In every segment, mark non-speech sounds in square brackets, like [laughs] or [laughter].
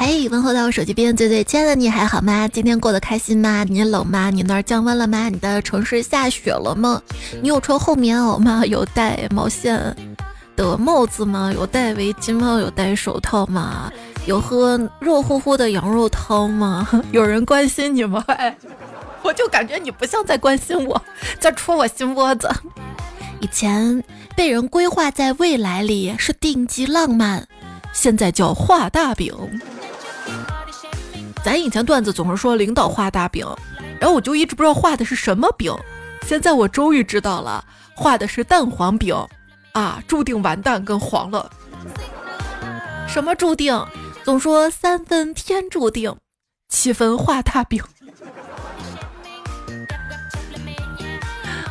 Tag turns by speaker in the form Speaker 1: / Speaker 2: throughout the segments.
Speaker 1: 嘿，问候到我手机边最最亲爱的你还好吗？今天过得开心吗？你冷吗？你那儿降温了吗？你的城市下雪了吗？你有穿厚棉袄吗？有戴毛线的帽子吗？有戴围巾吗？有戴手套吗？有喝热乎乎的羊肉汤吗？[laughs] 有人关心你吗？哎，我就感觉你不像在关心我，在戳我心窝子。以前被人规划在未来里是定级浪漫，现在叫画大饼。咱以前段子总是说领导画大饼，然后我就一直不知道画的是什么饼。现在我终于知道了，画的是蛋黄饼啊，注定完蛋跟黄了。什么注定？总说三分天注定，七分画大饼。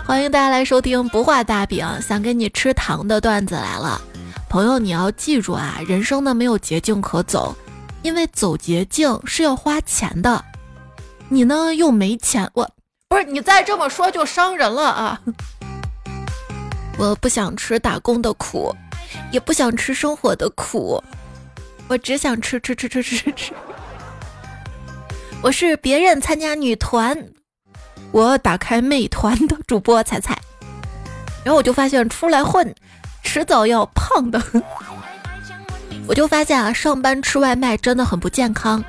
Speaker 1: 欢迎大家来收听不画大饼，想给你吃糖的段子来了，朋友你要记住啊，人生呢没有捷径可走。因为走捷径是要花钱的，你呢又没钱，我不是你再这么说就伤人了啊！[laughs] 我不想吃打工的苦，也不想吃生活的苦，我只想吃吃吃吃吃吃。[laughs] 我是别人参加女团，我打开美团的主播彩彩，然后我就发现出来混，迟早要胖的。我就发现啊，上班吃外卖真的很不健康，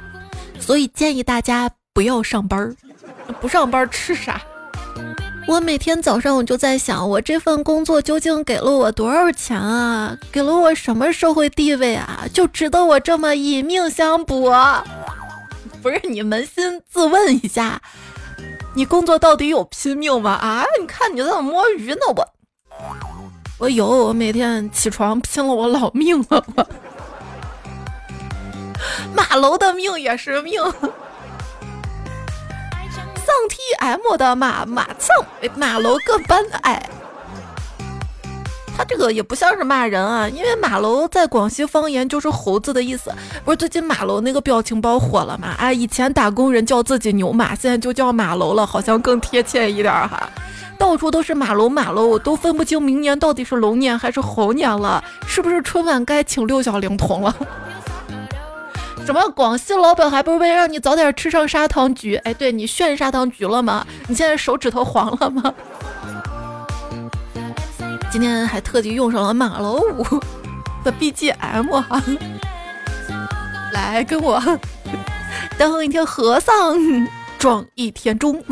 Speaker 1: 所以建议大家不要上班儿。不上班吃啥？我每天早上我就在想，我这份工作究竟给了我多少钱啊？给了我什么社会地位啊？就值得我这么以命相搏？[laughs] 不是你扪心自问一下，你工作到底有拼命吗？啊？你看你在那摸鱼呢，我我有，我每天起床拼了我老命了，我。马楼的命也是命，丧 T M 的马马蹭马楼各班哎，他这个也不像是骂人啊，因为马楼在广西方言就是猴子的意思。不是最近马楼那个表情包火了吗？哎，以前打工人叫自己牛马，现在就叫马楼了，好像更贴切一点哈。到处都是马楼马楼，我都分不清明年到底是龙年还是猴年了，是不是春晚该请六小龄童了？什么广西老板还不是为了让你早点吃上砂糖橘？哎，对你炫砂糖橘了吗？你现在手指头黄了吗？今天还特地用上了马楼舞的 BGM 哈，来跟我当一天和尚撞一天钟，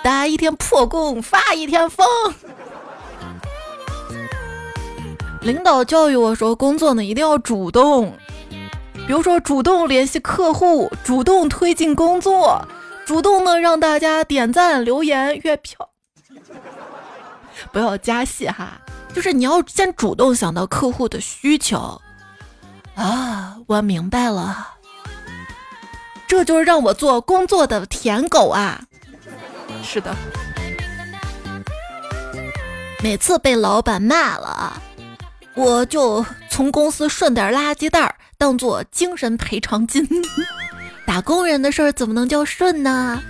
Speaker 1: 打一天破工发一天疯。领导教育我说，工作呢一定要主动。比如说，主动联系客户，主动推进工作，主动的让大家点赞、留言、月票，[laughs] 不要加戏哈。就是你要先主动想到客户的需求啊！我明白了，这就是让我做工作的舔狗啊！是的，每次被老板骂了，我就从公司顺点垃圾袋。当做精神赔偿金，[laughs] 打工人的事儿怎么能叫顺呢？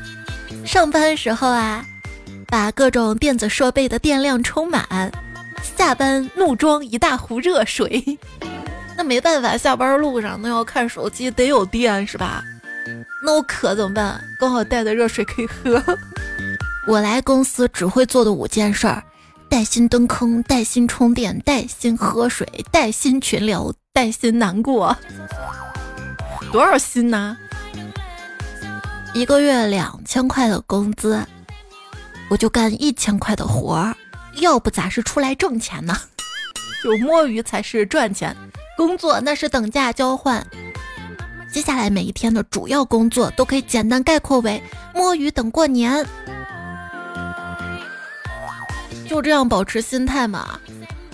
Speaker 1: 上班时候啊，把各种电子设备的电量充满；下班怒装一大壶热水。那没办法，下班路上那要看手机，得有电是吧？那我渴怎么办？刚好带的热水可以喝。我来公司只会做的五件事儿：带薪蹲坑，带薪充电，带薪喝水，带薪群聊。带薪难过，多少薪呢？一个月两千块的工资，我就干一千块的活儿，要不咋是出来挣钱呢？有摸鱼才是赚钱，工作那是等价交换。接下来每一天的主要工作都可以简单概括为摸鱼等过年。就这样保持心态嘛，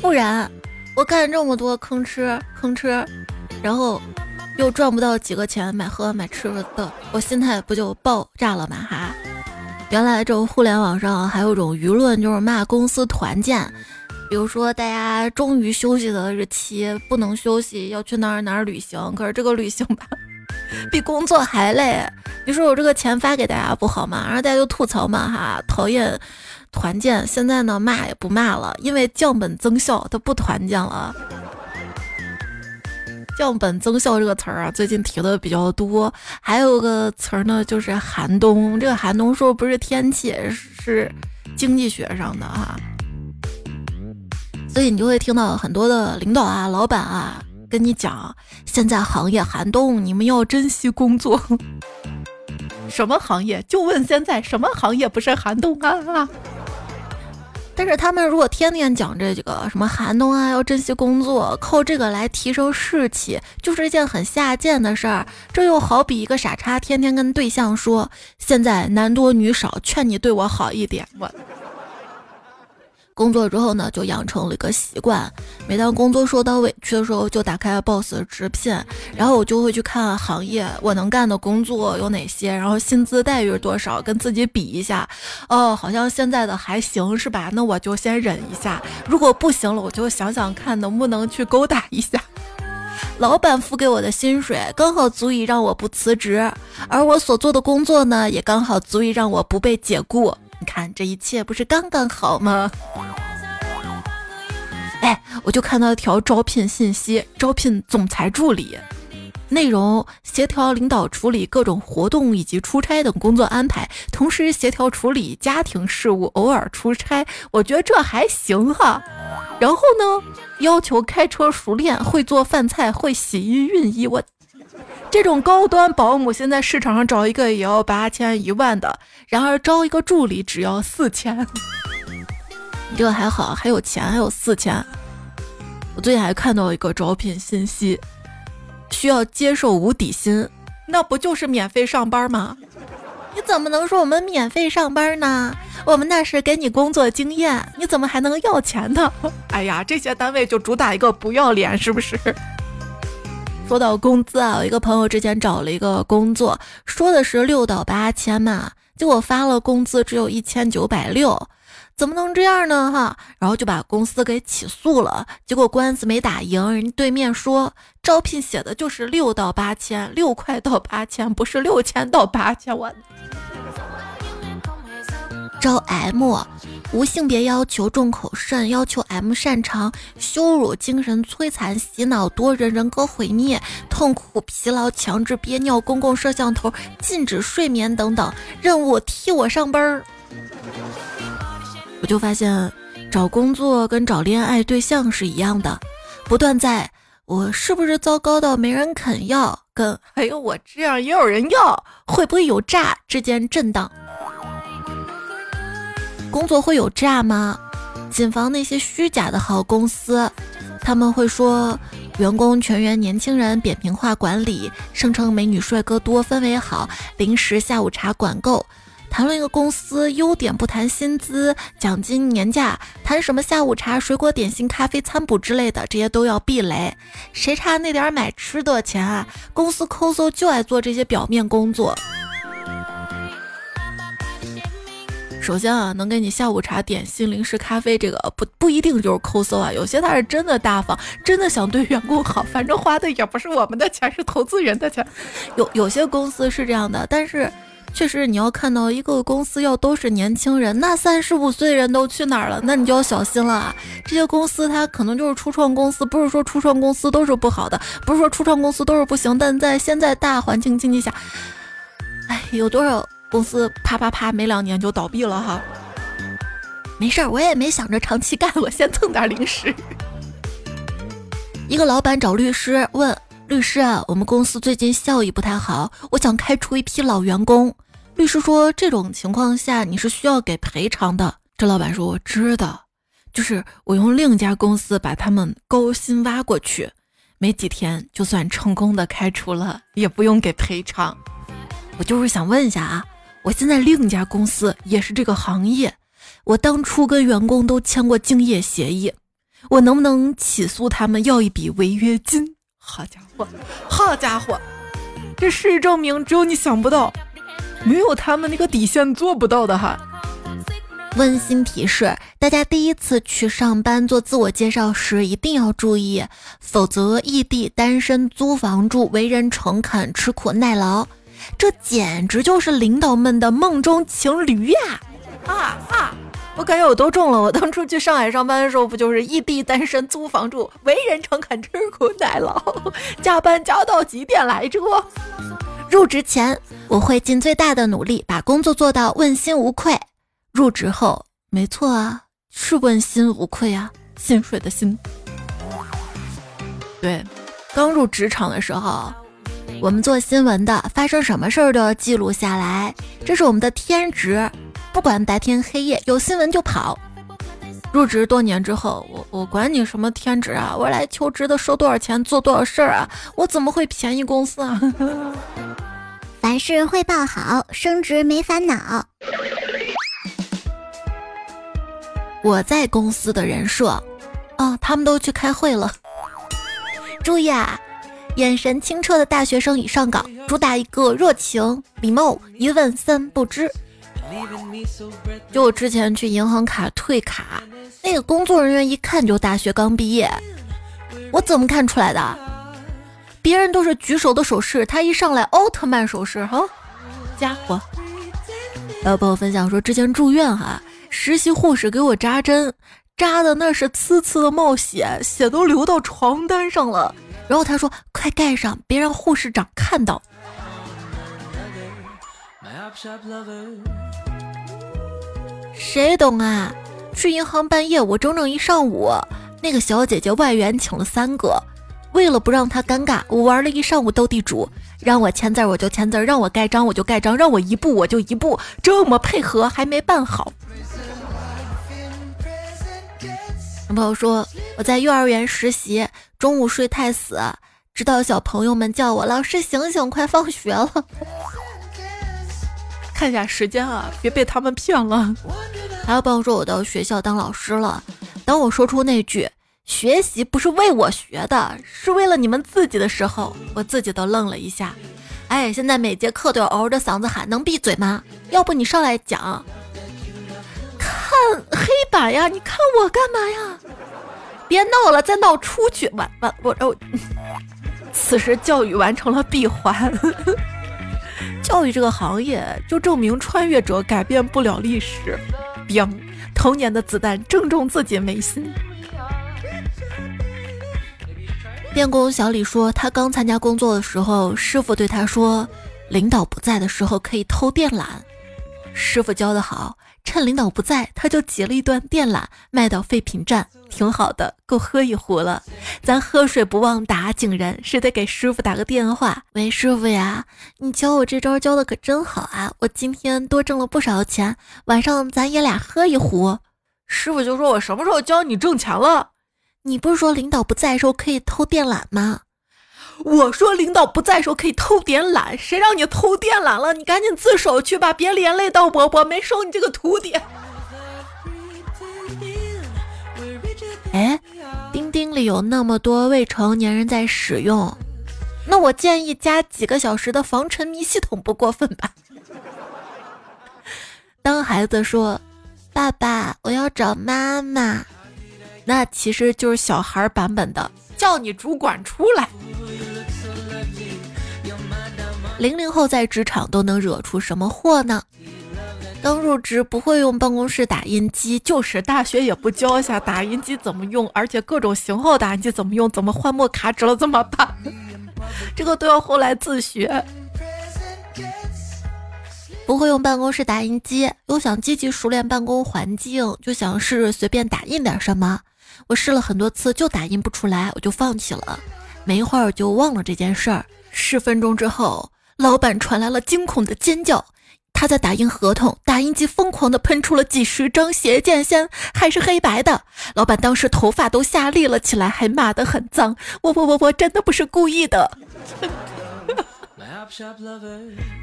Speaker 1: 不然。我干这么多吭哧吭哧，然后又赚不到几个钱买喝买吃的，我心态不就爆炸了吗？哈！原来这互联网上还有种舆论，就是骂公司团建，比如说大家终于休息的日期不能休息，要去哪儿哪儿旅行，可是这个旅行吧，比工作还累。你说我这个钱发给大家不好吗？然后大家就吐槽嘛，哈，讨厌。团建现在呢骂也不骂了，因为降本增效，他不团建了。降本增效这个词儿啊，最近提的比较多。还有个词儿呢，就是寒冬。这个寒冬说不是天气，是经济学上的哈。所以你就会听到很多的领导啊、老板啊跟你讲，现在行业寒冬，你们要珍惜工作。[laughs] 什么行业？就问现在什么行业不是寒冬啊？但是他们如果天天讲这几个什么寒冬啊，要珍惜工作，靠这个来提升士气，就是一件很下贱的事儿。这又好比一个傻叉天天跟对象说，现在男多女少，劝你对我好一点。我。工作之后呢，就养成了一个习惯，每当工作受到委屈的时候，就打开 boss 直聘，然后我就会去看行业我能干的工作有哪些，然后薪资待遇是多少，跟自己比一下。哦，好像现在的还行是吧？那我就先忍一下，如果不行了，我就想想看能不能去勾搭一下。老板付给我的薪水刚好足以让我不辞职，而我所做的工作呢，也刚好足以让我不被解雇。你看这一切不是刚刚好吗？哎，我就看到一条招聘信息，招聘总裁助理，内容协调领导处理各种活动以及出差等工作安排，同时协调处理家庭事务，偶尔出差。我觉得这还行哈。然后呢，要求开车熟练，会做饭菜，会洗衣熨衣。我。这种高端保姆现在市场上找一个也要八千一万的，然而招一个助理只要四千。这个还好，还有钱，还有四千。我最近还看到一个招聘信息，需要接受无底薪，那不就是免费上班吗？你怎么能说我们免费上班呢？我们那是给你工作经验，你怎么还能要钱呢？[laughs] 哎呀，这些单位就主打一个不要脸，是不是？说到工资啊，我一个朋友之前找了一个工作，说的是六到八千嘛，结果发了工资只有一千九百六，怎么能这样呢？哈，然后就把公司给起诉了，结果官司没打赢，人对面说招聘写的就是六到八千，六块到八千，不是六千到八千，我。招 M，无性别要求，重口慎，要求 M 擅长羞辱、精神摧残、洗脑多人、人格毁灭、痛苦、疲劳、强制憋尿、公共摄像头、禁止睡眠等等任务，替我上班儿。我就发现，找工作跟找恋爱对象是一样的，不断在我是不是糟糕到没人肯要，跟还有我这样也有人要，会不会有诈之间震荡。工作会有诈吗？谨防那些虚假的好公司，他们会说员工全员年轻人，扁平化管理，声称美女帅哥多，氛围好，零食下午茶管够。谈论一个公司优点不谈薪资、奖金、年假，谈什么下午茶、水果点心、咖啡餐补之类的，这些都要避雷。谁差那点买吃的钱啊？公司抠搜就爱做这些表面工作。首先啊，能给你下午茶、点心、零食、咖啡，这个不不一定就是抠搜啊，有些他是真的大方，真的想对员工好，[laughs] 反正花的也不是我们的钱，是投资人的钱。有有些公司是这样的，但是确实你要看到一个公司要都是年轻人，那三十五岁人都去哪儿了？那你就要小心了啊！这些公司它可能就是初创公司，不是说初创公司都是不好的，不是说初创公司都是不行，但在现在大环境经济下，哎，有多少？公司啪啪啪，没两年就倒闭了哈。没事儿，我也没想着长期干，我先蹭点零食。一个老板找律师问律师啊，我们公司最近效益不太好，我想开除一批老员工。律师说这种情况下你是需要给赔偿的。这老板说我知道，就是我用另一家公司把他们高薪挖过去，没几天就算成功的开除了，也不用给赔偿。我就是想问一下啊。我现在另一家公司也是这个行业，我当初跟员工都签过竞业协议，我能不能起诉他们要一笔违约金？好家伙，好家伙，这事实证明只有你想不到，没有他们那个底线做不到的哈。温馨提示：大家第一次去上班做自我介绍时一定要注意，否则异地单身租房住，为人诚恳，吃苦耐劳。这简直就是领导们的梦中情驴呀！啊啊！我感觉我都中了。我当初去上海上班的时候，不就是异地单身租房住，为人诚恳，吃苦耐劳，加班加到几点来着？入职前我会尽最大的努力把工作做到问心无愧。入职后，没错啊，是问心无愧啊，薪水的薪。对，刚入职场的时候，我们做新闻的，发生什么事儿都要记录下来，这是我们的天职。不管白天黑夜，有新闻就跑。入职多年之后，我我管你什么天职啊！我来求职的，收多少钱，做多少事儿啊！我怎么会便宜公司啊？[laughs]
Speaker 2: 凡事汇报好，升职没烦恼。
Speaker 1: 我在公司的人设，哦，他们都去开会了。注意啊，眼神清澈的大学生已上岗，主打一个热情、礼貌、一问三不知。就我之前去银行卡退卡，那个工作人员一看就大学刚毕业，我怎么看出来的？别人都是举手的手势，他一上来奥特曼手势，哈，家伙！还有朋友分享说，之前住院哈，实习护士给我扎针，扎的那是呲呲的冒血，血都流到床单上了。然后他说：“快盖上，别让护士长看到。”谁懂啊？去银行办业务整整一上午，那个小姐姐外援请了三个，为了不让她尴尬，我玩了一上午斗地主，让我签字我就签字，让我盖章我就盖章，让我一步我就一步，这么配合还没办好。有朋友说我在幼儿园实习，中午睡太死，直到小朋友们叫我老师醒醒，快放学了。看一下时间啊，别被他们骗了。还有朋友说我到学校当老师了，当我说出那句“学习不是为我学的，是为了你们自己的时候”，我自己都愣了一下。哎，现在每节课都要嗷着嗓子喊，能闭嘴吗？要不你上来讲。看黑板呀，你看我干嘛呀？别闹了，再闹出去。完完，我我，[laughs] 此时教育完成了闭环。[laughs] 教育这个行业，就证明穿越者改变不了历史。彪，童年的子弹正中自己眉心。电工小李说，他刚参加工作的时候，师傅对他说：“领导不在的时候可以偷电缆。”师傅教的好。趁领导不在，他就截了一段电缆卖到废品站，挺好的，够喝一壶了。咱喝水不忘打井人，是得给师傅打个电话。喂，师傅呀，你教我这招教的可真好啊！我今天多挣了不少钱，晚上咱爷俩喝一壶。师傅就说：“我什么时候教你挣钱了？你不是说领导不在时候可以偷电缆吗？”我说领导不在时候可以偷点懒，谁让你偷电缆了？你赶紧自首去吧，别连累到我，我没收你这个徒弟。哎，钉钉里有那么多未成年人在使用，那我建议加几个小时的防沉迷系统不过分吧？[laughs] 当孩子说：“爸爸，我要找妈妈”，那其实就是小孩版本的“叫你主管出来”。零零后在职场都能惹出什么祸呢？刚入职不会用办公室打印机，就是大学也不教一下打印机怎么用，而且各种型号打印机怎么用，怎么换墨卡纸了怎么办？这个都要后来自学。不会用办公室打印机，又想积极熟练办公环境，就想试试随便打印点什么。我试了很多次，就打印不出来，我就放弃了。没一会儿就忘了这件事儿。十分钟之后。老板传来了惊恐的尖叫，他在打印合同，打印机疯狂地喷出了几十张邪剑仙，还是黑白的。老板当时头发都吓立了起来，还骂得很脏。我我我我真的不是故意的。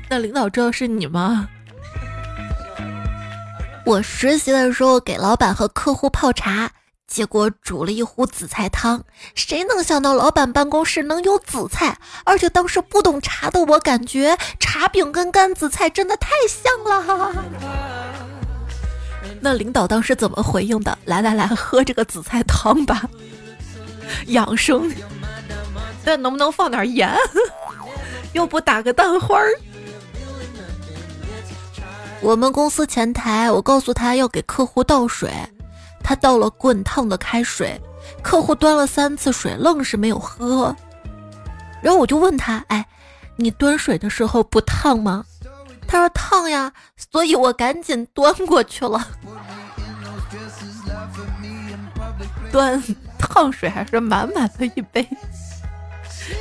Speaker 1: 那领导知道是你吗？我实习的时候给老板和客户泡茶。结果煮了一壶紫菜汤，谁能想到老板办公室能有紫菜？而且当时不懂茶的我，感觉茶饼跟干紫菜真的太像了。[laughs] 那领导当时怎么回应的？来来来，喝这个紫菜汤吧，[laughs] 养生。但能不能放点盐？[laughs] 要不打个蛋花儿？我们公司前台，我告诉他要给客户倒水，他倒了滚烫的开水，客户端了三次水，愣是没有喝。然后我就问他，哎，你端水的时候不烫吗？他说烫呀，所以我赶紧端过去了。[laughs] 端烫水还是满满的一杯，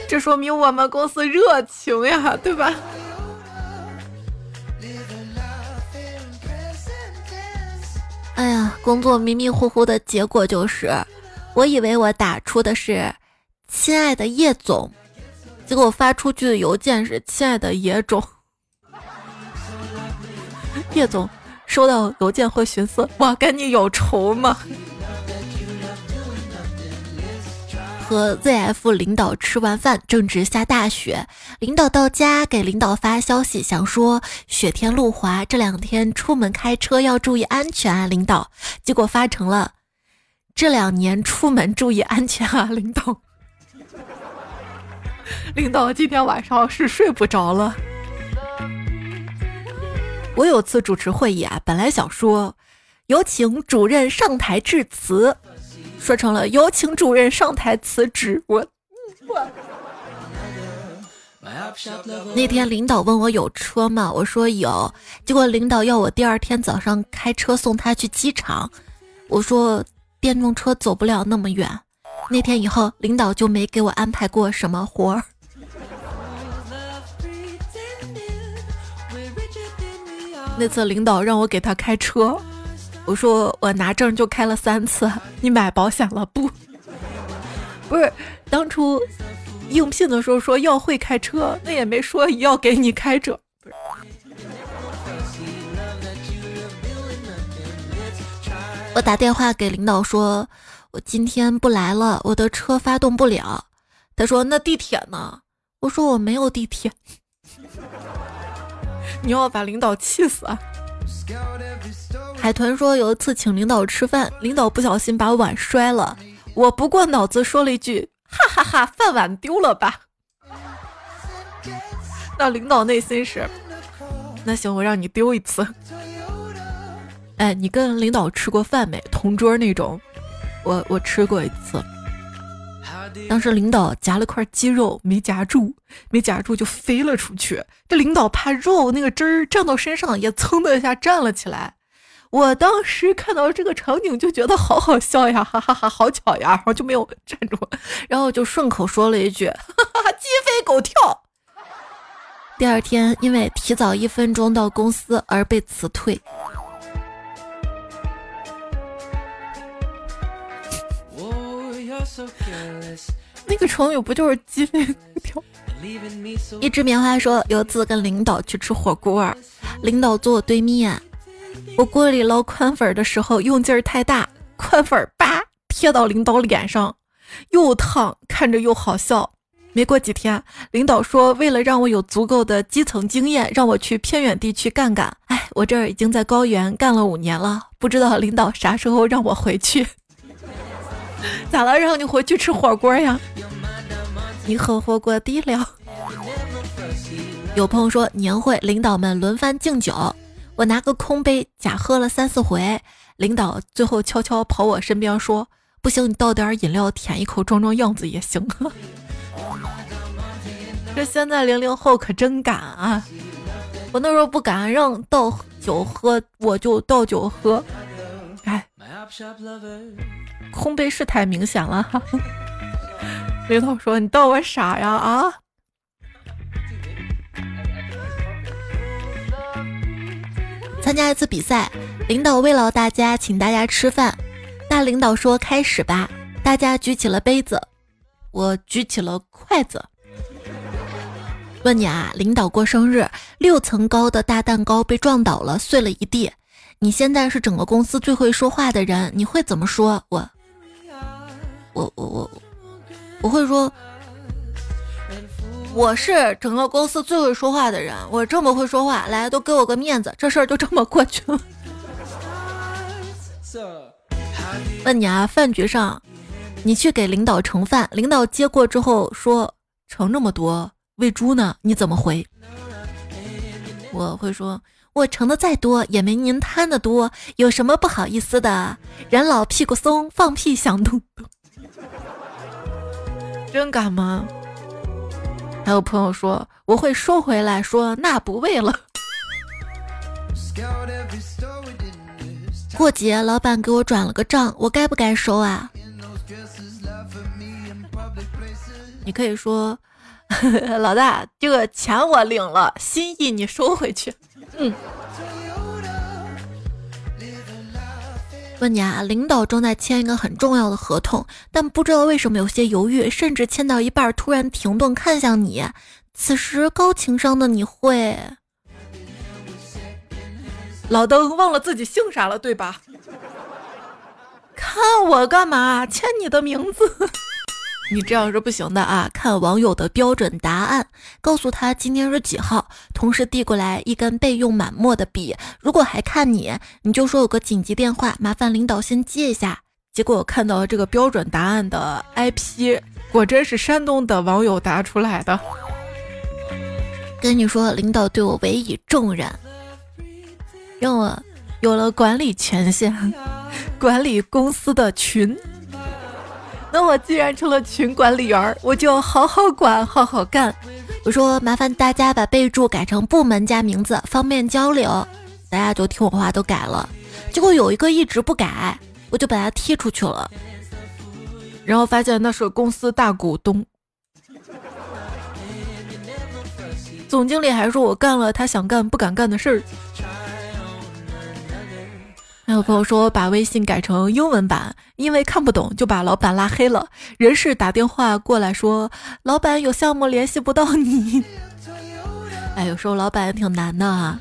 Speaker 1: 这说明我们公司热情呀，对吧？哎呀，工作迷迷糊糊的结果就是，我以为我打出的是“亲爱的叶总”，结果发出去的邮件是“亲爱的野种”。[laughs] 叶总收到邮件会寻思：我跟你有仇吗？和 ZF 领导吃完饭，正值下大雪。领导到家给领导发消息，想说雪天路滑，这两天出门开车要注意安全啊，领导。结果发成了这两年出门注意安全啊，[laughs] 领导。[laughs] 领导今天晚上是睡不着了。我有次主持会议啊，本来想说有请主任上台致辞。说成了有请主任上台辞职。我我那天领导问我有车吗？我说有。结果领导要我第二天早上开车送他去机场。我说电动车走不了那么远。那天以后，领导就没给我安排过什么活儿。那次领导让我给他开车。我说我拿证就开了三次，你买保险了不？不是，当初应聘的时候说要会开车，那也没说要给你开着。我打电话给领导说，我今天不来了，我的车发动不了。他说那地铁呢？我说我没有地铁。你要把领导气死啊！海豚说：“有一次请领导吃饭，领导不小心把碗摔了，我不过脑子说了一句：哈哈哈，饭碗丢了吧？那领导内心是：那行，我让你丢一次。[laughs] 哎，你跟领导吃过饭没？同桌那种？我我吃过一次。当时领导夹了块鸡肉没夹住，没夹住就飞了出去。这领导怕肉那个汁儿沾到身上，也噌的一下站了起来。”我当时看到这个场景就觉得好好笑呀，哈哈哈，好巧呀，然后就没有站住，然后就顺口说了一句，哈哈，鸡飞狗跳。第二天因为提早一分钟到公司而被辞退。那个成语不就是鸡飞狗跳？一只棉花说，有次跟领导去吃火锅，领导坐我对面。我锅里捞宽粉的时候用劲儿太大，宽粉叭贴到领导脸上，又烫，看着又好笑。没过几天，领导说为了让我有足够的基层经验，让我去偏远地区干干。哎，我这儿已经在高原干了五年了，不知道领导啥时候让我回去？[laughs] 咋了？让你回去吃火锅呀？你喝火锅底料？有朋友说年会领导们轮番敬酒。我拿个空杯假喝了三四回，领导最后悄悄跑我身边说：“不行，你倒点饮料舔一口装装样子也行。[laughs] ”这现在零零后可真敢啊！我那时候不敢让倒酒喝，我就倒酒喝。空杯是太明显了。[laughs] 领导说：“你当我傻呀？啊？”参加一次比赛，领导慰劳大家，请大家吃饭。大领导说：“开始吧。”大家举起了杯子，我举起了筷子。问你啊，领导过生日，六层高的大蛋糕被撞倒了，碎了一地。你现在是整个公司最会说话的人，你会怎么说？我，我，我，我，我会说。我是整个公司最会说话的人，我这么会说话，来都给我个面子，这事儿就这么过去了。[laughs] 问你啊，饭局上，你去给领导盛饭，领导接过之后说盛这么多喂猪呢，你怎么回？我会说，我盛的再多也没您贪的多，有什么不好意思的？人老屁股松，放屁响咚咚。真敢吗？还有朋友说我会收回来，说那不为了。过节老板给我转了个账，我该不该收啊？你可以说，[laughs] 老大，这个钱我领了，心意你收回去。嗯。问你啊，领导正在签一个很重要的合同，但不知道为什么有些犹豫，甚至签到一半突然停顿看向你。此时高情商的你会，老登忘了自己姓啥了，对吧？看我干嘛？签你的名字。你这样是不行的啊！看网友的标准答案，告诉他今天是几号，同时递过来一根备用满墨的笔。如果还看你，你就说有个紧急电话，麻烦领导先接一下。结果我看到了这个标准答案的 IP，果真是山东的网友答出来的。跟你说，领导对我委以重任，让我有了管理权限，管理公司的群。那我既然成了群管理员，我就好好管，好好干。我说麻烦大家把备注改成部门加名字，方便交流。大家就听我话都改了，结果有一个一直不改，我就把他踢出去了。然后发现那是公司大股东，总经理还说我干了他想干不敢干的事儿。还有朋友说把微信改成英文版，因为看不懂就把老板拉黑了。人事打电话过来说，老板有项目联系不到你。哎，有时候老板也挺难的啊。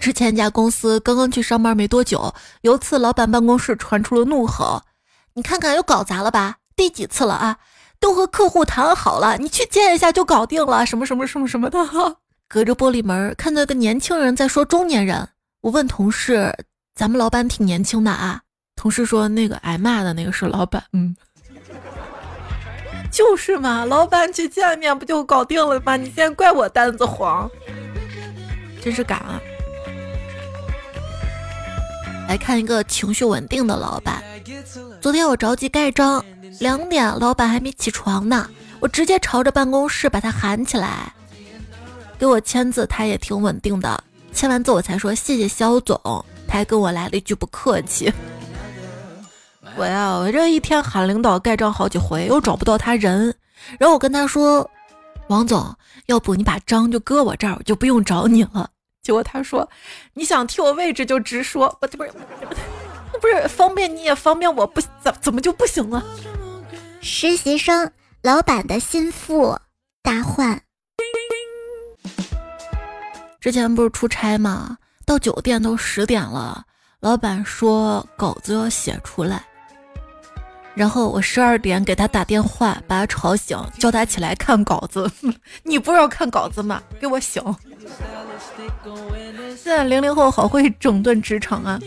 Speaker 1: 之前一家公司刚刚去上班没多久，有次老板办公室传出了怒吼：“你看看又搞砸了吧？第几次了啊？都和客户谈好了，你去见一下就搞定了，什么什么什么什么的。”隔着玻璃门看到一个年轻人在说中年人，我问同事。咱们老板挺年轻的啊，同事说那个挨骂的那个是老板，嗯，[laughs] 就是嘛，老板去见面不就搞定了吗？你现在怪我单子黄，真是敢啊！来看一个情绪稳定的老板，昨天我着急盖章，两点老板还没起床呢，我直接朝着办公室把他喊起来，给我签字，他也挺稳定的，签完字我才说谢谢肖总。还跟我来了一句不客气，我呀，我这一天喊领导盖章好几回，又找不到他人，然后我跟他说：“王总，要不你把章就搁我这儿，我就不用找你了。”结果他说：“你想替我位置就直说，不不是，不是方便你也方便我，不怎怎么就不行了？”
Speaker 2: 实习生，老板的心腹，大患。
Speaker 1: 之前不是出差吗？到酒店都十点了，老板说稿子要写出来，然后我十二点给他打电话，把他吵醒，叫他起来看稿子。[laughs] 你不是要看稿子吗？给我醒！现在零零后好会整顿职场啊！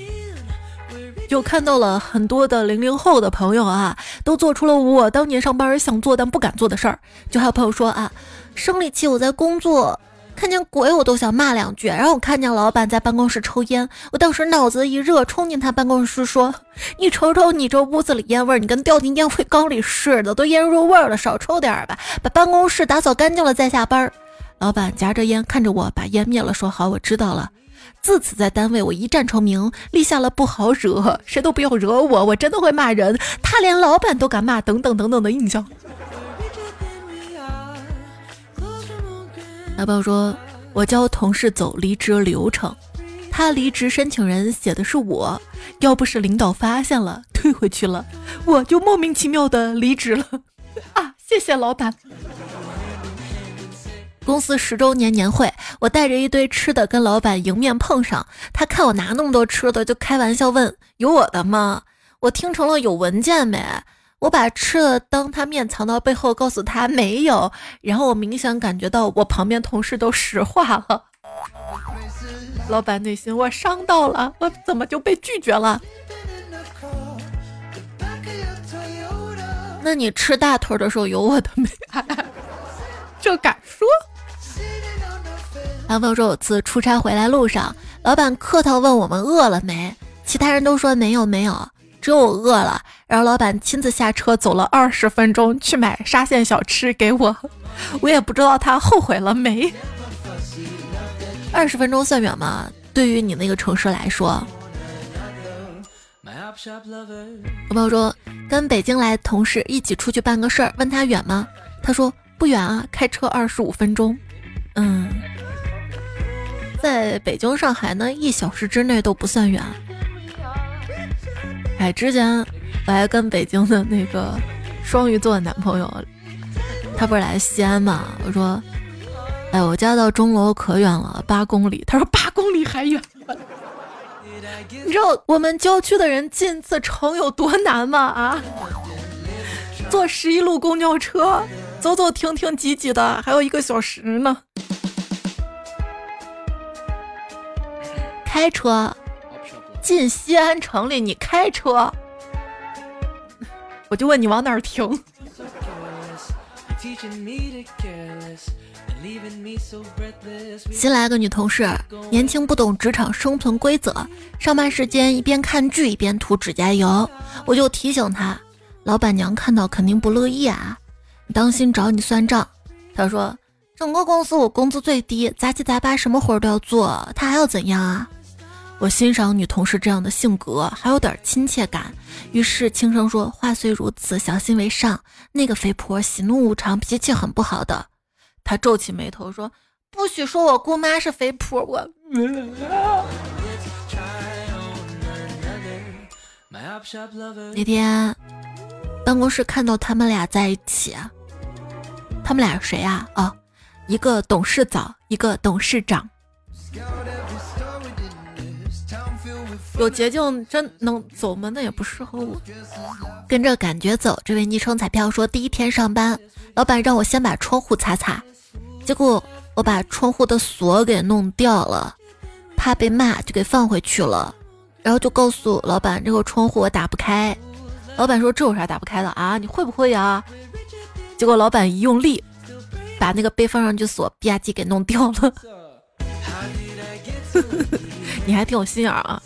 Speaker 1: 就看到了很多的零零后的朋友啊，都做出了我当年上班想做但不敢做的事儿。就还有朋友说啊，生理期我在工作。看见鬼我都想骂两句，然后我看见老板在办公室抽烟，我当时脑子一热，冲进他办公室说：“你瞅瞅你这屋子里烟味儿，你跟掉进烟灰缸里似的，都烟入味了，少抽点吧，把办公室打扫干净了再下班。”老板夹着烟看着我，把烟灭了，说：“好，我知道了。”自此在单位我一战成名，立下了不好惹，谁都不要惹我，我真的会骂人，他连老板都敢骂，等等等等的印象。老板说：“我教同事走离职流程，他离职申请人写的是我，要不是领导发现了退回去了，我就莫名其妙的离职了。啊，谢谢老板。公司十周年年会，我带着一堆吃的跟老板迎面碰上，他看我拿那么多吃的，就开玩笑问：有我的吗？我听成了有文件没？”我把吃的当他面藏到背后，告诉他没有。然后我明显感觉到我旁边同事都石化了。老板内心我伤到了，我怎么就被拒绝了？那你吃大腿的时候有我的没？这敢说？男朋友说有次出差回来路上。老板客套问我们饿了没，其他人都说没有没有，只有我饿了。然后老板亲自下车走了二十分钟去买沙县小吃给我，[laughs] 我也不知道他后悔了没。二十分钟算远吗？对于你那个城市来说？我朋友说跟北京来的同事一起出去办个事儿，问他远吗？他说不远啊，开车二十五分钟。嗯，在北京、上海呢，一小时之内都不算远。哎，之前我还跟北京的那个双鱼座的男朋友，他不是来西安嘛？我说，哎，我家到钟楼可远了，八公里。他说八公里还远。你知道我们郊区的人进次城有多难吗？啊，坐十一路公交车，走走停停挤挤的，还有一个小时呢。开车进西安城里，你开车，[laughs] 我就问你往哪儿停。新来个女同事，年轻不懂职场生存规则，上班时间一边看剧一边涂指甲油。我就提醒她，老板娘看到肯定不乐意啊，你当心找你算账。她说，整个公司我工资最低，杂七杂八什么活都要做，她还要怎样啊？我欣赏女同事这样的性格，还有点亲切感，于是轻声说：“话虽如此，小心为上。那个肥婆喜怒无常，脾气很不好的。”她皱起眉头说：“不许说我姑妈是肥婆。”我那天办公室看到他们俩在一起，他们俩谁啊？哦，一个董事早，一个董事长。有捷径真能走吗？那也不适合我。跟着感觉走。这位昵称彩票说，第一天上班，老板让我先把窗户擦擦，结果我把窗户的锁给弄掉了，怕被骂，就给放回去了。然后就告诉老板，这个窗户我打不开。老板说这有啥打不开的啊？你会不会呀？结果老板一用力，把那个被放上去锁吧唧给弄掉了。你还挺有心眼啊。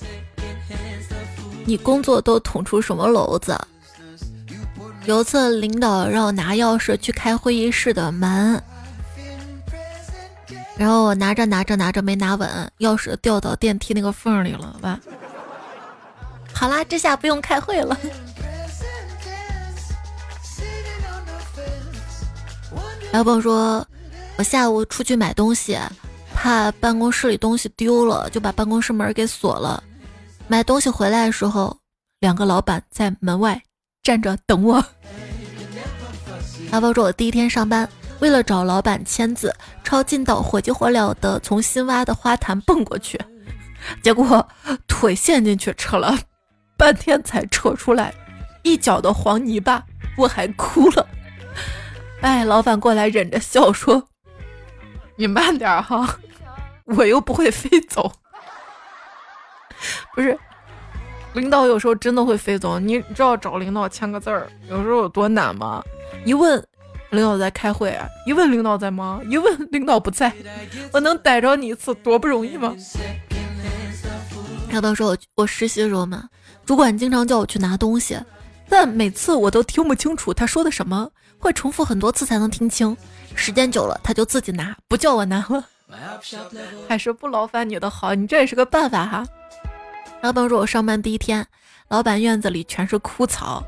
Speaker 1: 你工作都捅出什么篓子？有次领导让我拿钥匙去开会议室的门，然后我拿着拿着拿着没拿稳，钥匙掉到电梯那个缝里了。吧？好啦，这下不用开会了。有朋友说，我下午出去买东西，怕办公室里东西丢了，就把办公室门给锁了。买东西回来的时候，两个老板在门外站着等我。阿包说：“我第一天上班，为了找老板签字，抄近道，火急火燎的从新挖的花坛蹦过去，[laughs] 结果腿陷进去，扯了半天才扯出来，一脚的黄泥巴，我还哭了。哎，老板过来忍着笑说：‘你慢点哈，我又不会飞走。’”不是，领导有时候真的会飞走。你知道找领导签个字儿有时候有多难吗？一问领导在开会，一问领导在忙，一问领导不在，我能逮着你一次多不容易吗？要不要说我我实习的时候嘛，主管经常叫我去拿东西，但每次我都听不清楚他说的什么，会重复很多次才能听清。时间久了，他就自己拿，不叫我拿了。还是不劳烦你的好，你这也是个办法哈。老板说：“我上班第一天，老板院子里全是枯草，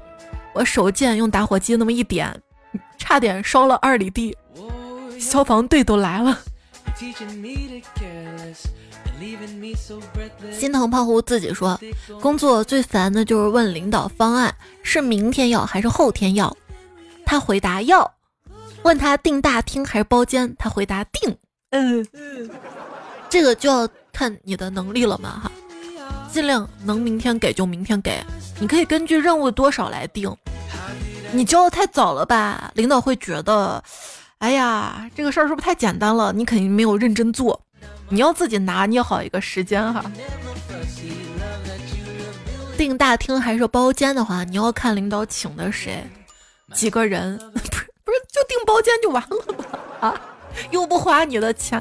Speaker 1: 我手贱用打火机那么一点，差点烧了二里地，消防队都来了。”心疼胖虎自己说：“工作最烦的就是问领导方案是明天要还是后天要，他回答要；问他订大厅还是包间，他回答订。嗯，这个就要看你的能力了嘛，哈。”尽量能明天给就明天给，你可以根据任务多少来定。你交的太早了吧，领导会觉得，哎呀，这个事儿是不是太简单了？你肯定没有认真做。你要自己拿捏好一个时间哈。订大厅还是包间的话，你要看领导请的谁，几个人，[laughs] 不是不是就订包间就完了吗？啊，又不花你的钱。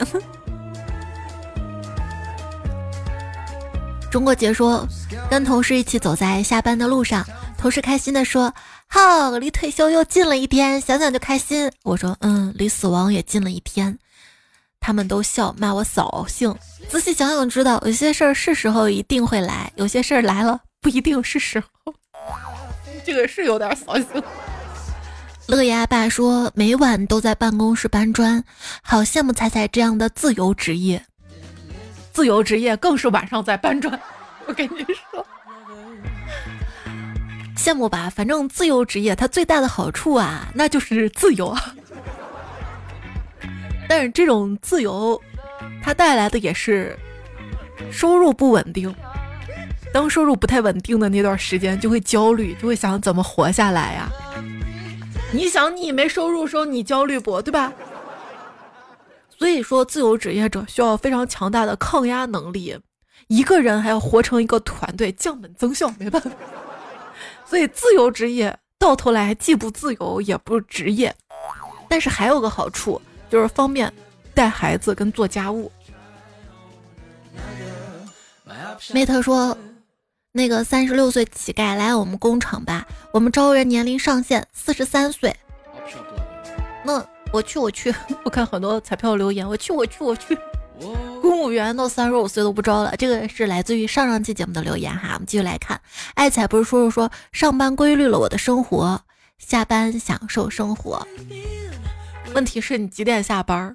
Speaker 1: 中国杰说，跟同事一起走在下班的路上，同事开心的说：“好，离退休又近了一天，想想就开心。”我说：“嗯，离死亡也近了一天。”他们都笑，骂我扫兴。仔细想想，知道有些事儿是时候一定会来，有些事儿来了不一定是时候。这个是有点扫兴。乐牙爸说，每晚都在办公室搬砖，好羡慕彩彩这样的自由职业。自由职业更是晚上在搬砖，[laughs] 我跟你说，羡慕吧。反正自由职业它最大的好处啊，那就是自由啊。[laughs] 但是这种自由，它带来的也是收入不稳定。当收入不太稳定的那段时间，就会焦虑，就会想怎么活下来呀？你想，你没收入时候，你焦虑不对吧？所以说，自由职业者需要非常强大的抗压能力，一个人还要活成一个团队，降本增效，没办法。所以，自由职业到头来既不自由也不职业，但是还有个好处，就是方便带孩子跟做家务。梅特说：“那个三十六岁乞丐来我们工厂吧，我们招人年龄上限四十三岁。”那。我去，我去，[laughs] 我看很多彩票留言，我去，我去，我去。公务员到三十五岁都不招了，这个是来自于上上期节目的留言哈。我们继续来看，爱彩不是说说说上班规律了我的生活，下班享受生活。问题是你几点下班？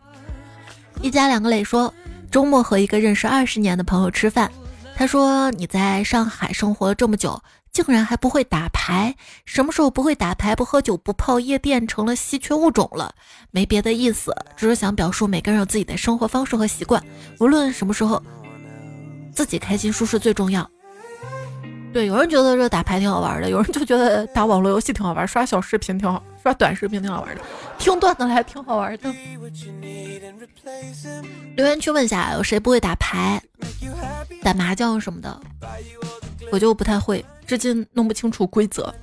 Speaker 1: 一家两个磊说，周末和一个认识二十年的朋友吃饭，他说你在上海生活了这么久。竟然还不会打牌？什么时候不会打牌、不喝酒、不泡夜店成了稀缺物种了？没别的意思，只是想表述每个人有自己的生活方式和习惯，无论什么时候，自己开心舒适最重要。对，有人觉得这打牌挺好玩的，有人就觉得打网络游戏挺好玩，刷小视频挺好，刷短视频挺好玩的，听段子还挺好玩的。留言区问一下，有谁不会打牌、打麻将什么的？我就不太会。至今弄不清楚规则。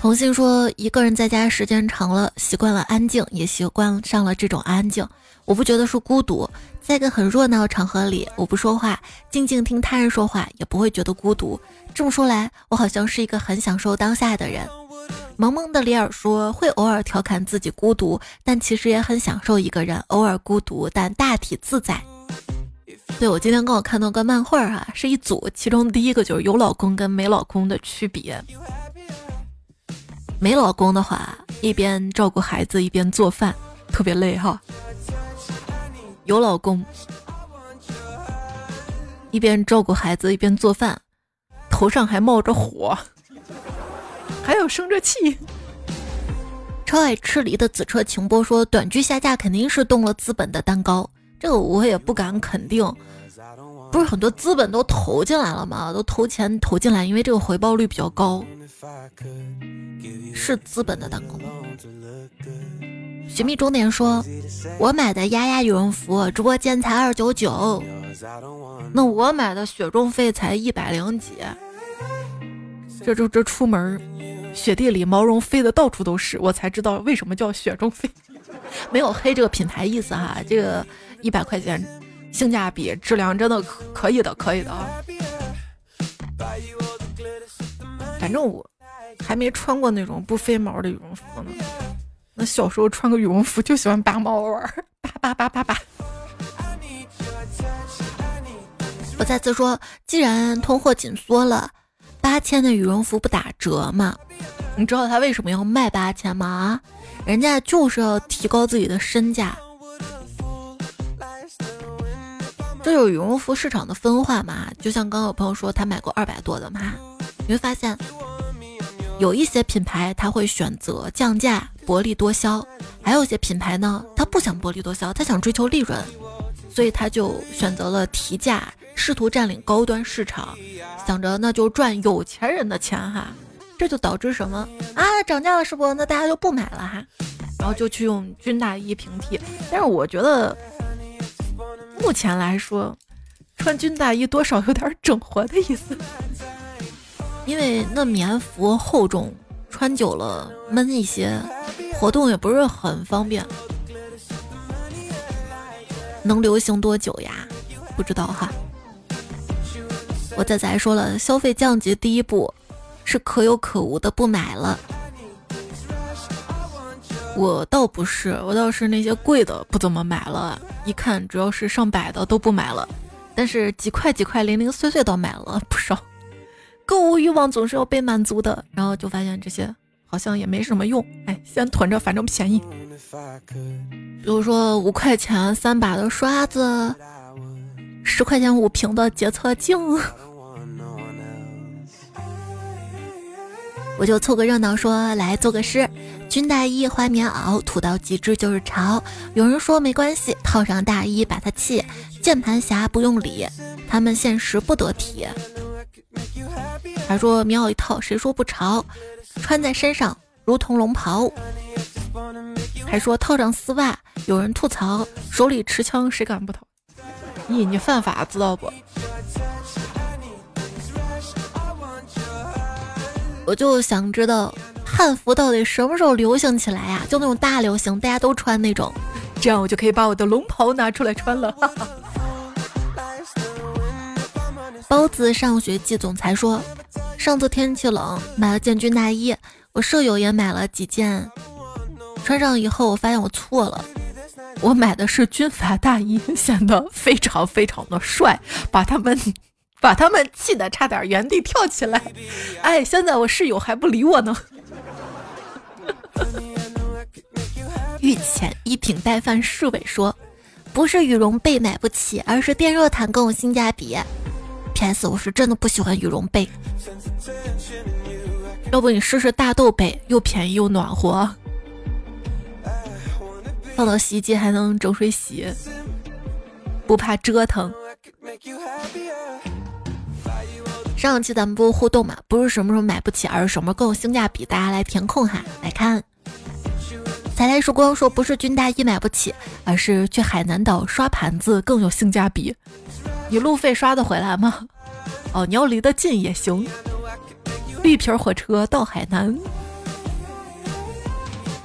Speaker 1: 红杏说：“一个人在家时间长了，习惯了安静，也习惯上了这种安静。我不觉得是孤独，在一个很热闹的场合里，我不说话，静静听他人说话，也不会觉得孤独。这么说来，我好像是一个很享受当下的人。”萌萌的里尔说：“会偶尔调侃自己孤独，但其实也很享受一个人，偶尔孤独，但大体自在。”对，我今天刚好看到个漫画哈，是一组，其中第一个就是有老公跟没老公的区别。没老公的话，一边照顾孩子一边做饭，特别累哈。有老公，一边照顾孩子一边做饭，头上还冒着火，还有生着气。超爱吃梨的紫车情波说，短剧下架肯定是动了资本的蛋糕。这个我也不敢肯定，不是很多资本都投进来了吗？都投钱投进来，因为这个回报率比较高，是资本的蛋糕。寻觅终点说，我买的丫丫羽绒服直播间才二九九，那我买的雪中费才一百零几，这这这出门雪地里毛绒飞的到处都是，我才知道为什么叫雪中飞，[laughs] 没有黑这个品牌意思哈，这个。一百块钱，性价比、质量真的可可以的，可以的啊。反正我还没穿过那种不飞毛的羽绒服呢。那小时候穿个羽绒服就喜欢拔毛玩，拔拔拔拔拔。我再次说，既然通货紧缩了，八千的羽绒服不打折吗？你知道他为什么要卖八千吗？啊，人家就是要提高自己的身价。这就是羽绒服市场的分化嘛？就像刚刚有朋友说他买过二百多的嘛，你会发现有一些品牌他会选择降价薄利多销，还有一些品牌呢，他不想薄利多销，他想追求利润，所以他就选择了提价，试图占领高端市场，想着那就赚有钱人的钱哈。这就导致什么啊？涨价了是不？那大家就不买了哈，然后就去用军大衣平替。但是我觉得。目前来说，穿军大衣多少有点整活的意思，因为那棉服厚重，穿久了闷一些，活动也不是很方便。能流行多久呀？不知道哈。我仔仔说了，消费降级第一步是可有可无的不买了。我倒不是，我倒是那些贵的不怎么买了，一看主要是上百的都不买了，但是几块几块零零碎碎的买了不少。购物欲望总是要被满足的，然后就发现这些好像也没什么用，哎，先囤着，反正便宜。比如说五块钱三把的刷子，十块钱五瓶的洁厕镜。[laughs] 我就凑个热闹，说来做个诗：军大衣花棉袄，土到极致就是潮。有人说没关系，套上大衣把它弃。键盘侠不用理，他们现实不得体。还说棉袄一套，谁说不潮？穿在身上如同龙袍。还说套上丝袜，有人吐槽手里持枪谁敢不套？咦，你犯法知道不？我就想知道汉服到底什么时候流行起来呀？就那种大流行，大家都穿那种，这样我就可以把我的龙袍拿出来穿了。哈哈包子上学季总裁说，上次天气冷，买了件军大衣，我舍友也买了几件，穿上以后我发现我错了，我买的是军阀大衣，显得非常非常的帅，把他们。把他们气得差点原地跳起来，哎，现在我室友还不理我呢。御前一品带饭侍卫说：“不是羽绒被买不起，而是电热毯更有性价比。”P.S. 我是真的不喜欢羽绒被，要不你试试大豆被，又便宜又暖和，放到洗衣机还能整水洗，不怕折腾。上期咱们不互动嘛，不是什么时候买不起，而是什么更有性价比。大家来填空哈，来看。才来曙光说不是军大衣买不起，而是去海南岛刷盘子更有性价比。你路费刷得回来吗？哦，你要离得近也行。绿皮火车到海南。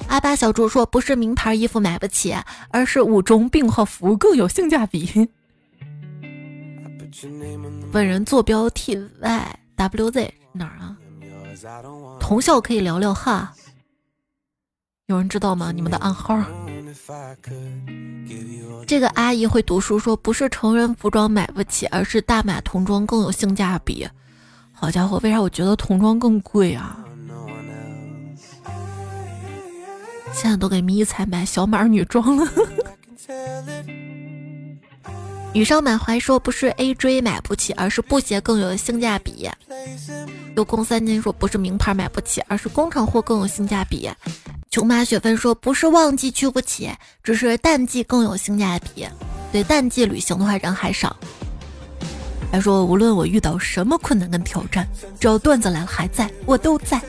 Speaker 1: 阿巴小猪说不是名牌衣服买不起，而是五中病号服更有性价比。本人坐标 T Y W Z 哪儿啊？同校可以聊聊哈。有人知道吗？你们的暗号？这个阿姨会读书，说不是成人服装买不起，而是大码童装更有性价比。好家伙，为啥我觉得童装更贵啊？现在都给迷彩买小码女装了。[laughs] 女生满怀说不是 AJ 买不起，而是布鞋更有性价比。有空三金说不是名牌买不起，而是工厂货更有性价比。琼妈雪芬说不是旺季去不起，只是淡季更有性价比。对，淡季旅行的话人还少。还说无论我遇到什么困难跟挑战，只要段子来了还在，我都在。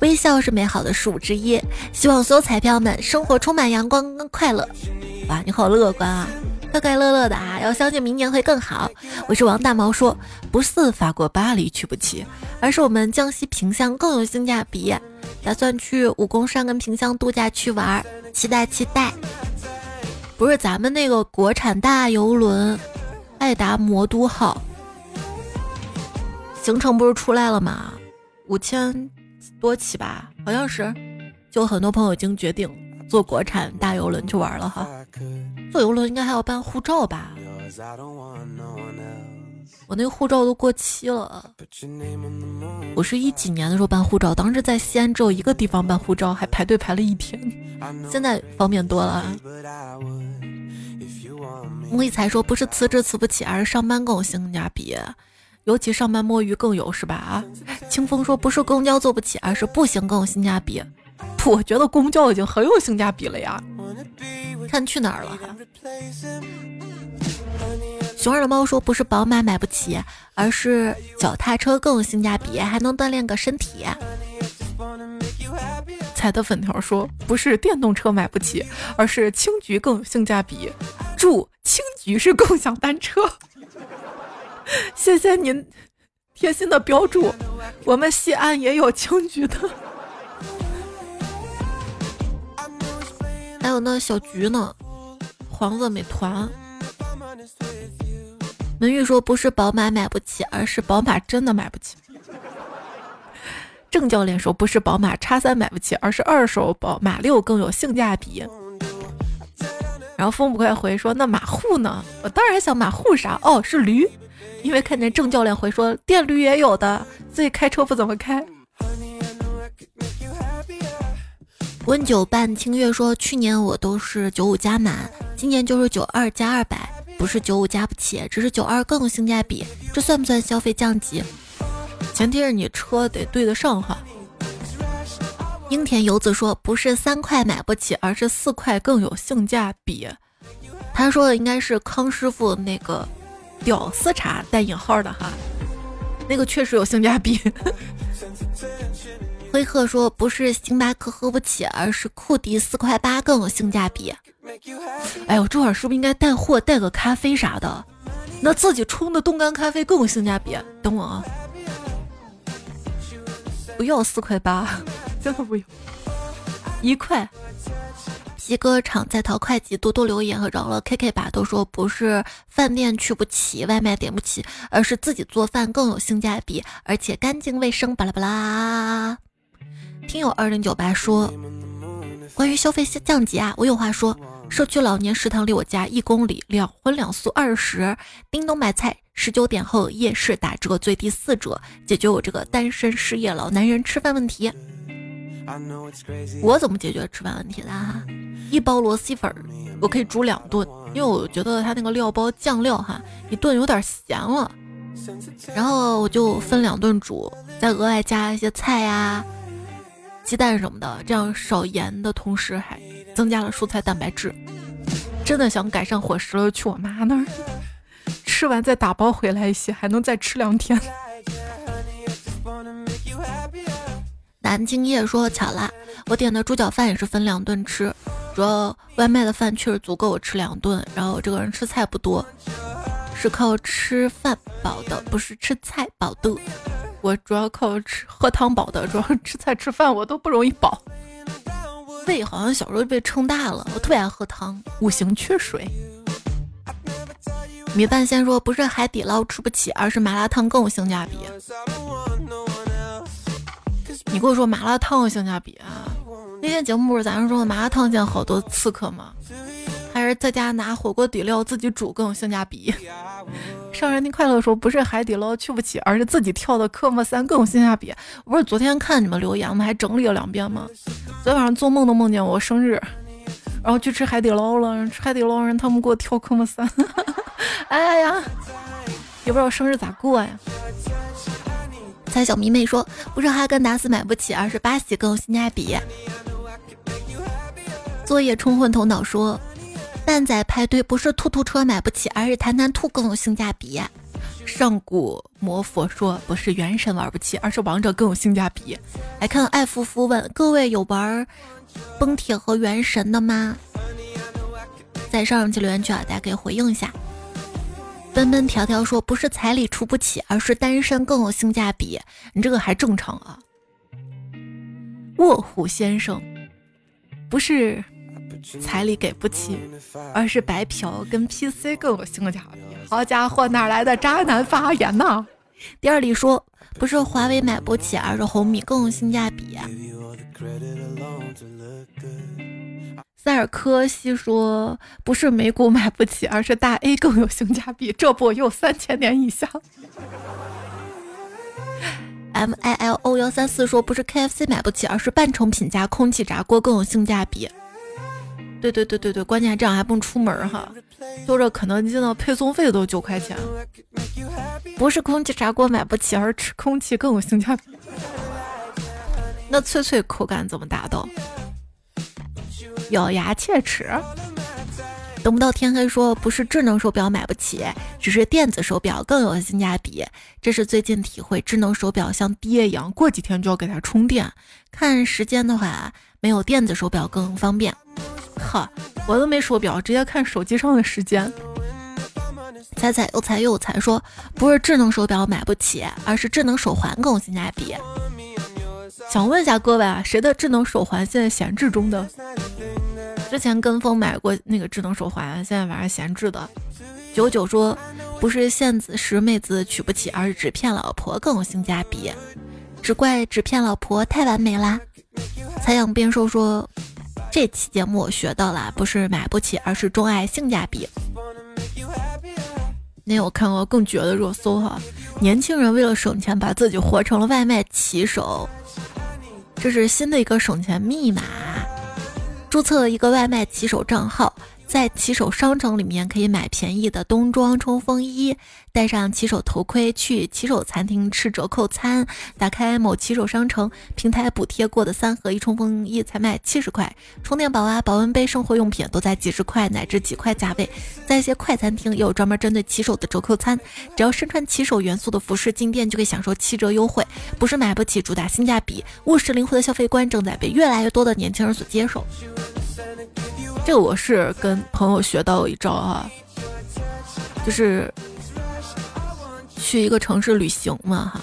Speaker 1: 微笑是美好的事物之一，希望所有彩票们生活充满阳光跟快乐。哇，你好乐观啊！快快乐乐的啊！要相信明年会更好。我是王大毛，说不是法国巴黎去不起，而是我们江西萍乡更有性价比。打算去武功山跟萍乡度假区玩，期待期待。不是咱们那个国产大游轮爱达魔都号，行程不是出来了吗？五千多起吧，好像是。就很多朋友已经决定坐国产大游轮去玩了哈。坐游轮应该还要办护照吧？我那个护照都过期了。我是一几年的时候办护照，当时在西安只有一个地方办护照，还排队排了一天。现在方便多了。木一才说不是辞职辞不起，而是上班更有性价比，尤其上班摸鱼更有是吧？啊，清风说不是公交坐不起，而是步行更有性价比。不，[laughs] 我觉得公交已经很有性价比了呀。看去哪儿了？熊二的猫说：“不是宝马买不起，而是脚踏车更有性价比，还能锻炼个身体。”彩的粉条说：“不是电动车买不起，而是青桔更有性价比。”祝：青桔是共享单车。[laughs] 谢谢您贴心的标注，我们西安也有青桔的。还有那小菊呢，黄色美团，文玉说不是宝马买不起，而是宝马真的买不起。[laughs] 郑教练说不是宝马叉三买不起，而是二手宝马六更有性价比。然后风不快回说那马户呢？我当然想马户啥？哦，是驴，因为看见郑教练回说电驴也有的，所以开车不怎么开。温酒伴清月说去年我都是九五加满，今年就是九二加二百。不是九五加不起，只是九二更有性价比，这算不算消费降级？前提是你车得对得上哈。樱田游子说不是三块买不起，而是四块更有性价比。他说的应该是康师傅那个屌丝茶带引号的哈，那个确实有性价比。灰鹤说不是星巴克喝不起，而是库迪四块八更有性价比。哎呦，这会儿是不是应该带货带个咖啡啥的？那自己冲的冻干咖啡更有性价比。等我啊，不要四块八，[laughs] 真的不要，一块。皮革厂在淘会计多多留言和饶了 KK 吧，都说不是饭店去不起，外卖点不起，而是自己做饭更有性价比，而且干净卫生。巴拉巴拉。听友二零九八说。关于消费降级啊，我有话说。社区老年食堂离我家一公里，两荤两素二十。叮咚买菜，十九点后夜市打折，最低四折，解决我这个单身失业老男人吃饭问题。我怎么解决吃饭问题的？哈，一包螺蛳粉我可以煮两顿，因为我觉得它那个料包酱料哈一顿有点咸了，然后我就分两顿煮，再额外加一些菜呀。鸡蛋什么的，这样少盐的同时还增加了蔬菜蛋白质。真的想改善伙食了，去我妈那儿吃完再打包回来一些，还能再吃两天。南京夜说巧了，我点的猪脚饭也是分两顿吃，主要外卖的饭确实足够我吃两顿，然后我这个人吃菜不多，是靠吃饭饱的，不是吃菜饱的。我主要靠吃喝汤饱的，主要吃菜吃饭我都不容易饱，胃好像小时候被撑大了。我特别爱喝汤，五行缺水。米饭先说不是海底捞吃不起，而是麻辣烫更有性价比。你跟我说麻辣烫有性价比啊？那天节目不是咱说麻辣烫见好多刺客吗？在家拿火锅底料自己煮更有性价比。上人听快乐说不是海底捞去不起，而是自己跳的科目三更有性价比。不是昨天看你们留言吗？还整理了两遍吗？昨天晚上做梦都梦见我生日，然后去吃海底捞了。吃海底捞人他们给我跳科目三，[laughs] 哎呀，也不知道生日咋过呀。猜小迷妹说不是哈根达斯买不起，而是巴西更有性价比。作业冲昏头脑说。蛋仔派对不是兔兔车买不起，而是弹弹兔更有性价比。上古魔佛说不是原神玩不起，而是王者更有性价比。来看爱夫夫问各位有玩崩铁和原神的吗？在上上期留言区啊，大家可以回应一下。奔奔条条说不是彩礼出不起，而是单身更有性价比。你这个还正常啊。卧虎先生不是。彩礼给不起，而是白嫖跟 PC 更有性价比。好家伙，哪来的渣男发言呢？第二里说，不是华为买不起，而是红米更有性价比。塞尔科西说，不是美股买不起，而是大 A 更有性价比。这不又三千年以下。M I L O 幺三四说，不是 KFC 买不起，而是半成品加空气炸锅更有性价比。对对对对对，关键这样还不用出门哈，就这肯德基的配送费都九块钱，不是空气炸锅买不起，而吃空气更有性价比。那脆脆口感怎么达到？咬牙切齿。等不到天黑说不是智能手表买不起，只是电子手表更有性价比。这是最近体会，智能手表像爹一样，过几天就要给它充电。看时间的话，没有电子手表更方便。哈，我都没手表，直接看手机上的时间。彩彩又彩又彩说，不是智能手表买不起，而是智能手环更有性价比。想问一下各位啊，谁的智能手环现在闲置中的？之前跟风买过那个智能手环，现在晚上闲置的。九九说，不是现子时妹子娶不起，而是纸片老婆更有性价比。只怪纸片老婆太完美啦。采养变瘦说，这期节目我学到了，不是买不起，而是钟爱性价比。那天我看过更绝的热搜哈，年轻人为了省钱，把自己活成了外卖骑手，这是新的一个省钱密码。注册一个外卖骑手账号。在骑手商城里面可以买便宜的冬装冲锋衣，戴上骑手头盔去骑手餐厅吃折扣餐。打开某骑手商城平台补贴过的三合一冲锋衣才卖七十块，充电宝啊、保温杯、生活用品都在几十块乃至几块价位。在一些快餐厅也有专门针对骑手的折扣餐，只要身穿骑手元素的服饰进店就可以享受七折优惠。不是买不起，主打性价比，务实灵活的消费观正在被越来越多的年轻人所接受。这个我是跟朋友学到一招啊，就是去一个城市旅行嘛哈，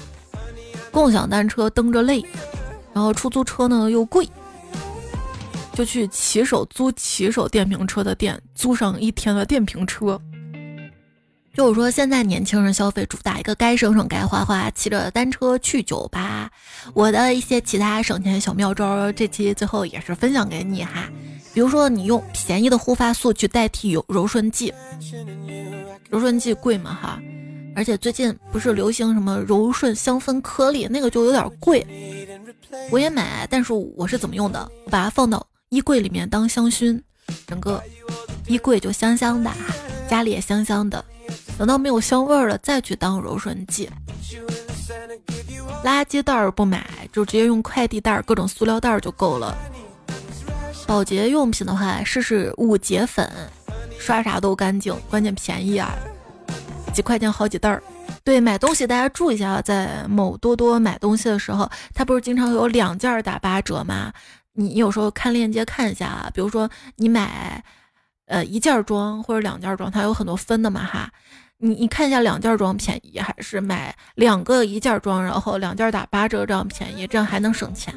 Speaker 1: 共享单车蹬着累，然后出租车呢又贵，就去骑手租骑手电瓶车的店租上一天的电瓶车。就是说，现在年轻人消费主打一个该省省该花花，骑着单车去酒吧。我的一些其他省钱小妙招，这期最后也是分享给你哈。比如说，你用便宜的护发素去代替有柔顺剂，柔顺剂贵嘛哈，而且最近不是流行什么柔顺香氛颗粒，那个就有点贵。我也买，但是我是怎么用的？我把它放到衣柜里面当香薰，整个衣柜就香香的，家里也香香的。等到没有香味了，再去当柔顺剂。垃圾袋儿不买，就直接用快递袋、各种塑料袋就够了。保洁用品的话，试试五洁粉，刷啥都干净，关键便宜啊，几块钱好几袋儿。对，买东西大家注意一下，在某多多买东西的时候，它不是经常有两件打八折吗？你有时候看链接看一下啊，比如说你买呃一件装或者两件装，它有很多分的嘛哈，你你看一下两件装便宜，还是买两个一件装，然后两件打八折这样便宜，这样还能省钱。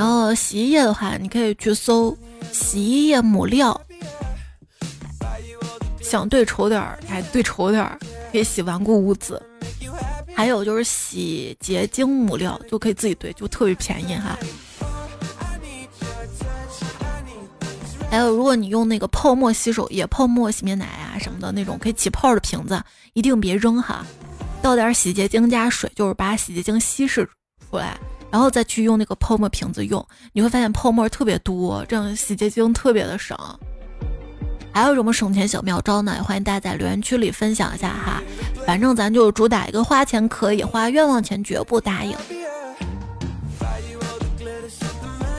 Speaker 1: 然后洗衣液的话，你可以去搜洗衣液母料，想对丑点儿还对丑点儿，可以洗顽固污渍。还有就是洗洁精母料，就可以自己兑，就特别便宜哈。还有，如果你用那个泡沫洗手液、泡沫洗面奶啊什么的那种可以起泡的瓶子，一定别扔哈。倒点洗洁精加水，就是把洗洁精稀释出来，然后再去用那个泡沫瓶子用，你会发现泡沫特别多，这样洗洁精特别的省。还有什么省钱小妙招呢？欢迎大家在留言区里分享一下哈。反正咱就主打一个花钱可以，花冤枉钱绝不答应。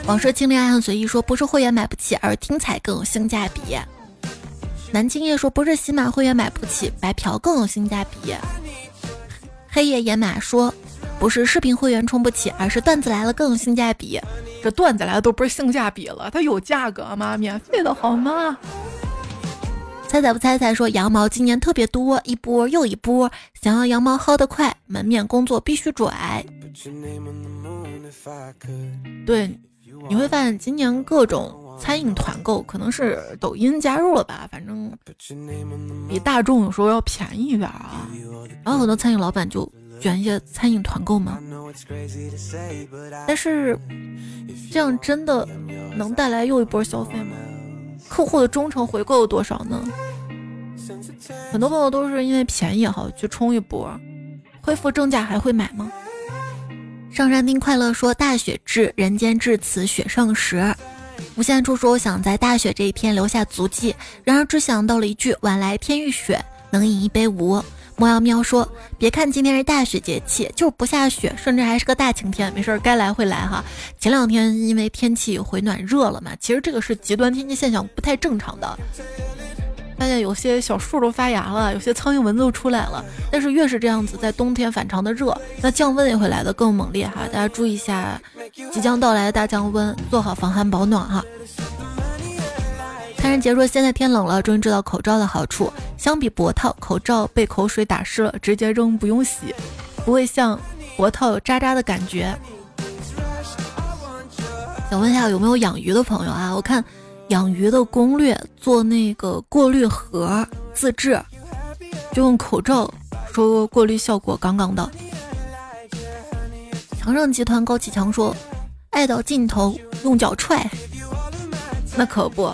Speaker 1: 往事清零爱恨随意说，不是会员买不起，而听彩更有性价比。南京叶说，不是喜马会员买不起，白嫖更有性价比。黑夜野马说：“不是视频会员充不起，而是段子来了更有性价比。这段子来了都不是性价比了，它有价格吗？免费的好吗？”猜猜不猜猜说：“羊毛今年特别多，一波又一波，想要羊毛薅得快，门面工作必须拽。”对，你会发现今年各种餐饮团购可能是抖音加入了吧，反正比大众有时候要便宜一点啊。然后很多餐饮老板就卷一些餐饮团购吗，但是这样真的能带来又一波消费吗？客户的忠诚回购有多少呢？很多朋友都是因为便宜哈去冲一波，恢复正价还会买吗？上山丁快乐说：“大雪至，人间至此雪上时。”无限处说：“我想在大雪这一天留下足迹，然而只想到了一句‘晚来天欲雪，能饮一杯无’。”猫妖喵说：“别看今天是大雪节气，就是不下雪，甚至还是个大晴天，没事儿该来会来哈。前两天因为天气回暖热了嘛，其实这个是极端天气现象，不太正常的。发现有些小树都发芽了，有些苍蝇蚊子都出来了。但是越是这样子，在冬天反常的热，那降温也会来的更猛烈哈。大家注意一下即将到来的大降温，做好防寒保暖哈。”看人杰说：“现在天冷了，终于知道口罩的好处。相比脖套，口罩被口水打湿了，直接扔，不用洗，不会像脖套有渣渣的感觉。”想问一下有没有养鱼的朋友啊？我看养鱼的攻略，做那个过滤盒自制，就用口罩说过滤效果杠杠的。强盛集团高启强说：“爱到尽头用脚踹，那可不。”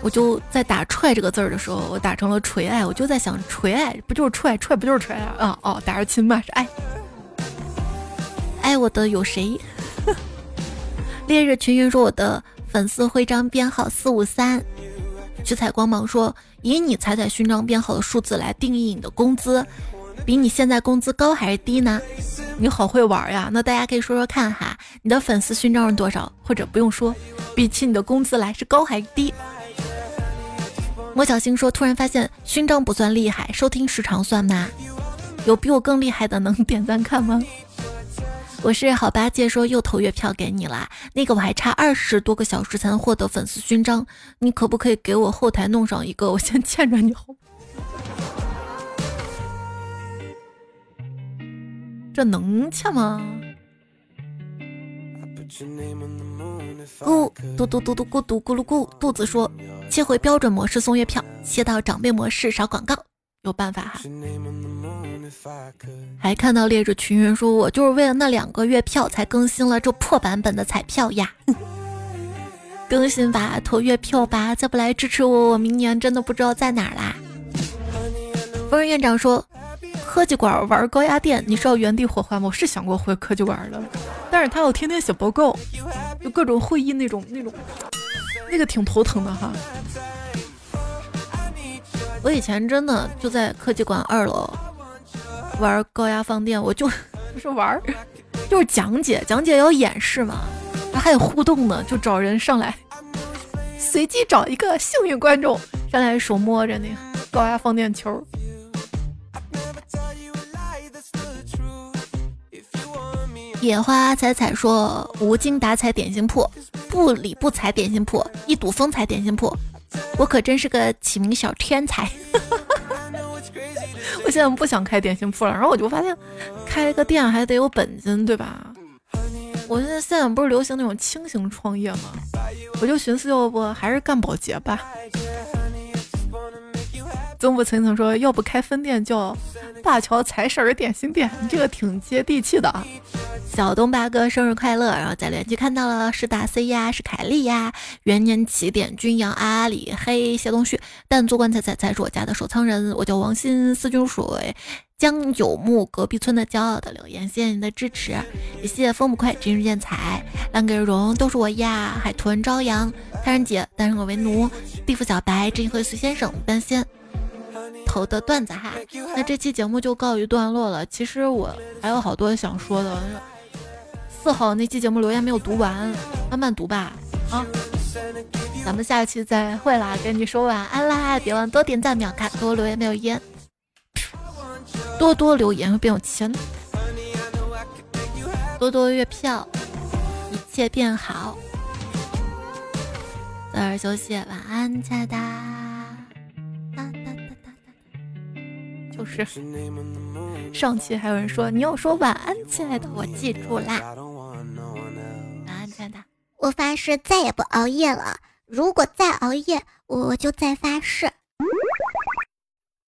Speaker 1: 我就在打“踹”这个字儿的时候，我打成了“锤爱”，我就在想“锤爱”不就是踹，踹不就是踹啊？啊哦，打着亲嘛是爱，爱我的有谁？[laughs] 烈日群云说我的粉丝徽章编号四五三，七彩光芒说以你彩彩勋章编号的数字来定义你的工资，比你现在工资高还是低呢？你好会玩呀！那大家可以说说看哈，你的粉丝勋章是多少？或者不用说，比起你的工资来是高还是低？莫小星说：“突然发现勋章不算厉害，收听时长算吗？有比我更厉害的能点赞看吗？”我是好八戒说又投月票给你啦，那个我还差二十多个小时才能获得粉丝勋章，你可不可以给我后台弄上一个？我先欠着你好。这能欠吗？咕嘟嘟嘟嘟咕嘟咕噜咕，肚子说。切回标准模式送月票，切到长辈模式少广告，有办法哈。还看到列着群人说，我就是为了那两个月票才更新了这破版本的彩票呀。更新吧，投月票吧，再不来支持我，我明年真的不知道在哪啦。夫人院长说，科技馆玩高压电，你是要原地火化吗？我是想过回科技馆的，但是他要天天写报告，就各种会议那种那种。那个挺头疼的哈，我以前真的就在科技馆二楼玩高压放电，我就 [laughs] 不是玩，就是讲解，讲解要演示嘛，还有互动呢，就找人上来，随机找一个幸运观众上来手摸着那个高压放电球。野花彩彩说：“无精打采点心铺，不理不睬点心铺，一睹风采点心铺，我可真是个起名小天才。[laughs] 我现在不想开点心铺了，然后我就发现，开个店还得有本金，对吧？我现在现在不是流行那种轻型创业吗？我就寻思，要不还是干保洁吧。”曾不曾曾说，要不开分店叫大桥财神儿点心店，你这个挺接地气的啊！小东八哥生日快乐！然后在连接看到了是大 C 呀，是凯丽呀，元年起点君阳阿里黑谢东旭，但做棺材才才是我家的守仓人，我叫王鑫四军水江九木隔壁村的骄傲的留言，谢谢你的支持，也谢谢风不快真日见彩烂给荣都是我呀，海豚朝阳太人姐单身狗为奴地府小白真会随先生单仙。投的段子哈，那这期节目就告一段落了。其实我还有好多想说的。四号那期节目留言没有读完，慢慢读吧。啊，咱们下期再会啦，跟你说晚安啦！别忘多点赞、秒看、多留言、没有烟，多多留言会变有钱，多多月票，一切变好。早点休息，晚安，亲爱的。就是，上期还有人说你要说晚安，亲爱的，我记住啦。
Speaker 2: 我发誓再也不熬夜了。如果再熬夜，我就再发誓。